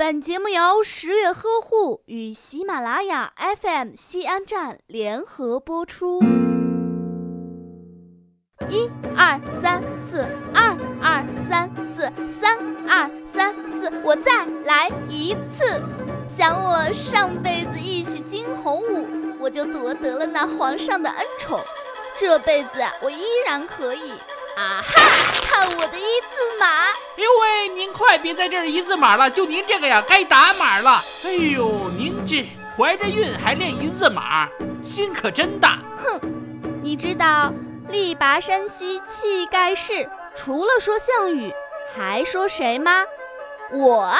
本节目由十月呵护与喜马拉雅 FM 西安站联合播出。一二三四，二二三四，三二三四，我再来一次。想我上辈子一曲惊鸿舞，我就夺得了那皇上的恩宠。这辈子我依然可以。啊哈！看我的一字马！哎呦喂，您快别在这儿一字马了，就您这个呀，该打码了。哎呦，您这怀着孕还练一字马，心可真大。哼，你知道力拔山兮气盖世，除了说项羽，还说谁吗？我，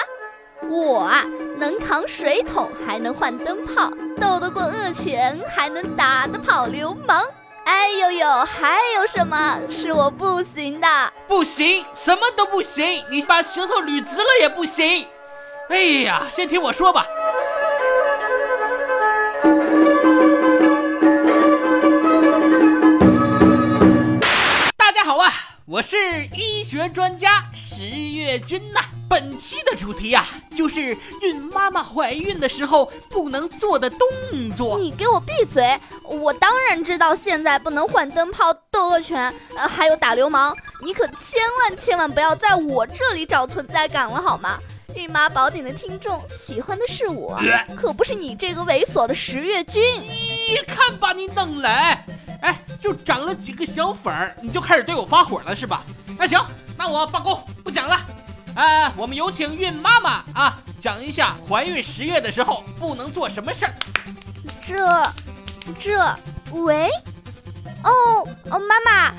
我啊，能扛水桶，还能换灯泡，斗得过恶犬，还能打得跑流氓。哎呦呦，还有什么是我不行的？不行，什么都不行。你把舌头捋直了也不行。哎呀，先听我说吧。我是医学专家十月君呐。本期的主题呀，就是孕妈妈怀孕的时候不能做的动作。你给我闭嘴！我当然知道现在不能换灯泡、斗恶犬，呃，还有打流氓。你可千万千万不要在我这里找存在感了，好吗？孕妈宝典的听众喜欢的是我，可不是你这个猥琐的十月君。你看把你弄来，哎，就涨了几个小粉儿，你就开始对我发火了是吧？那行，那我罢工，不讲了。呃，我们有请孕妈妈啊，讲一下怀孕十月的时候不能做什么事儿。这，这，喂，哦哦，妈妈，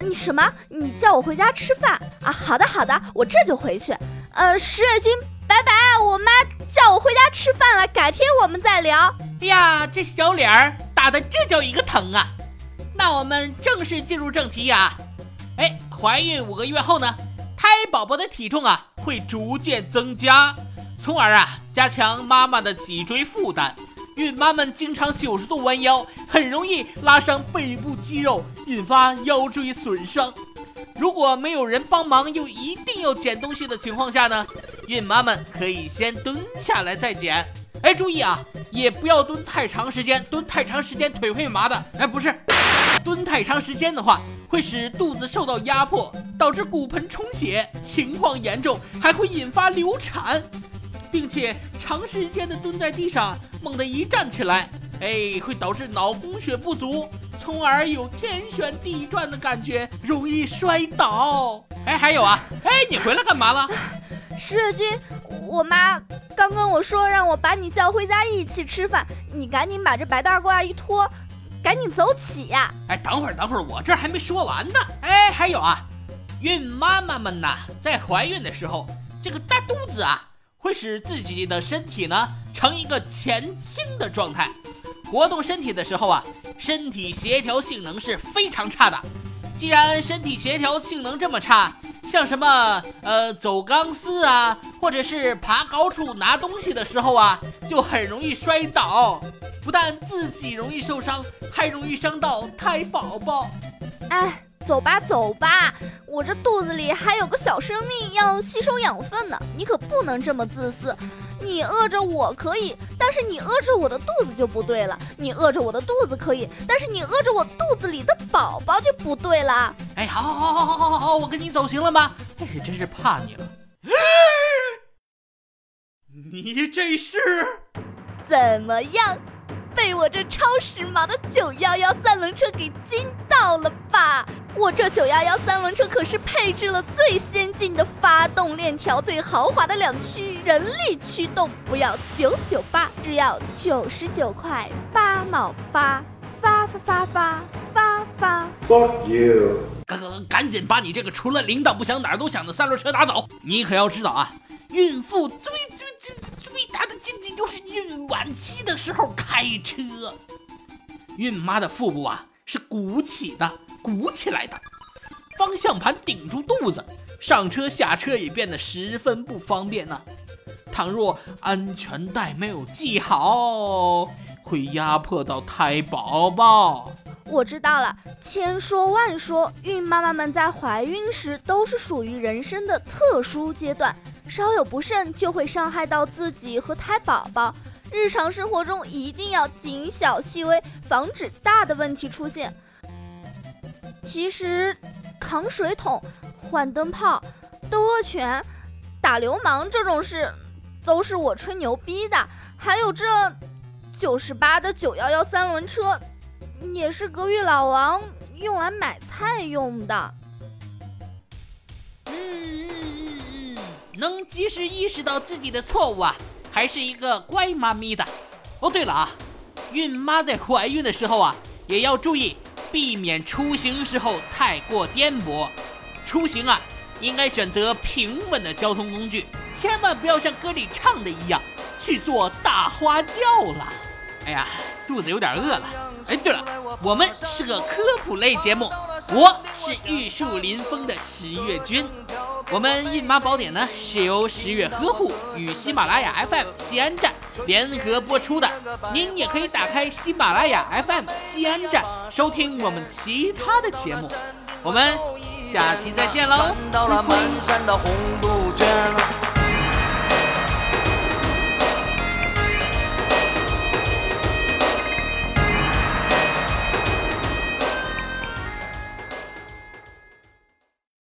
你什么？你叫我回家吃饭啊？好的好的，我这就回去。呃，十月君，拜拜。我妈叫我回家吃饭了，改天我们再聊。哎呀，这小脸儿打的这叫一个疼啊！那我们正式进入正题呀。哎，怀孕五个月后呢？胎宝宝的体重啊会逐渐增加，从而啊加强妈妈的脊椎负担。孕妈们经常九十度弯腰，很容易拉伤背部肌肉，引发腰椎损伤。如果没有人帮忙，又一定要捡东西的情况下呢，孕妈们可以先蹲下来再捡。哎，注意啊，也不要蹲太长时间，蹲太长时间腿会麻的。哎，不是，蹲太长时间的话。会使肚子受到压迫，导致骨盆充血，情况严重还会引发流产，并且长时间的蹲在地上，猛地一站起来，哎，会导致脑供血不足，从而有天旋地转的感觉，容易摔倒。哎，还有啊，哎，你回来干嘛了？十月君，我妈刚跟我说让我把你叫回家一起吃饭，你赶紧把这白大褂一脱。赶紧走起呀！哎，等会儿，等会儿，我这还没说完呢。哎，还有啊，孕妈妈们呐，在怀孕的时候，这个大肚子啊，会使自己的身体呢呈一个前倾的状态，活动身体的时候啊，身体协调性能是非常差的。既然身体协调性能这么差，像什么呃走钢丝啊，或者是爬高处拿东西的时候啊，就很容易摔倒。不但自己容易受伤，还容易伤到胎宝宝。哎，走吧走吧，我这肚子里还有个小生命要吸收养分呢，你可不能这么自私。你饿着我可以，但是你饿着我的肚子就不对了。你饿着我的肚子可以，但是你饿着我肚子里的宝宝就不对了。哎，好好好好好好好，我跟你走行了吗？哎，真是怕你了。你这是怎么样？被我这超时髦的九幺幺三轮车给惊到了吧？我这九幺幺三轮车可是配置了最先进的发动链条、最豪华的两驱人力驱动，不要九九八，只要九十九块八毛八，发发发发发发。Fuck you！赶赶赶紧把你这个除了领导不想哪儿都想的三轮车拿走！你可要知道啊，孕妇最最最最大的禁忌就是孕晚期的时候开车。孕妈的腹部啊是鼓起的。鼓起来的，方向盘顶住肚子，上车下车也变得十分不方便呢。倘若安全带没有系好，会压迫到胎宝宝。我知道了，千说万说，孕妈妈们在怀孕时都是属于人生的特殊阶段。稍有不慎就会伤害到自己和胎宝宝。日常生活中一定要谨小细微，防止大的问题出现。其实，扛水桶、换灯泡、斗恶犬、打流氓这种事，都是我吹牛逼的。还有这九十八的九幺幺三轮车，也是隔壁老王用来买菜用的。嗯嗯嗯嗯，能及时意识到自己的错误啊！还是一个乖妈咪的。哦，对了啊，孕妈在怀孕的时候啊，也要注意避免出行时候太过颠簸。出行啊，应该选择平稳的交通工具，千万不要像歌里唱的一样去坐大花轿了。哎呀，肚子有点饿了。哎，对了，我们是个科普类节目，我是玉树临风的十月君。我们孕妈宝典呢是由十月呵护与喜马拉雅 FM 西安站联合播出的，您也可以打开喜马拉雅 FM 西安站收听我们其他的节目。我们下期再见喽！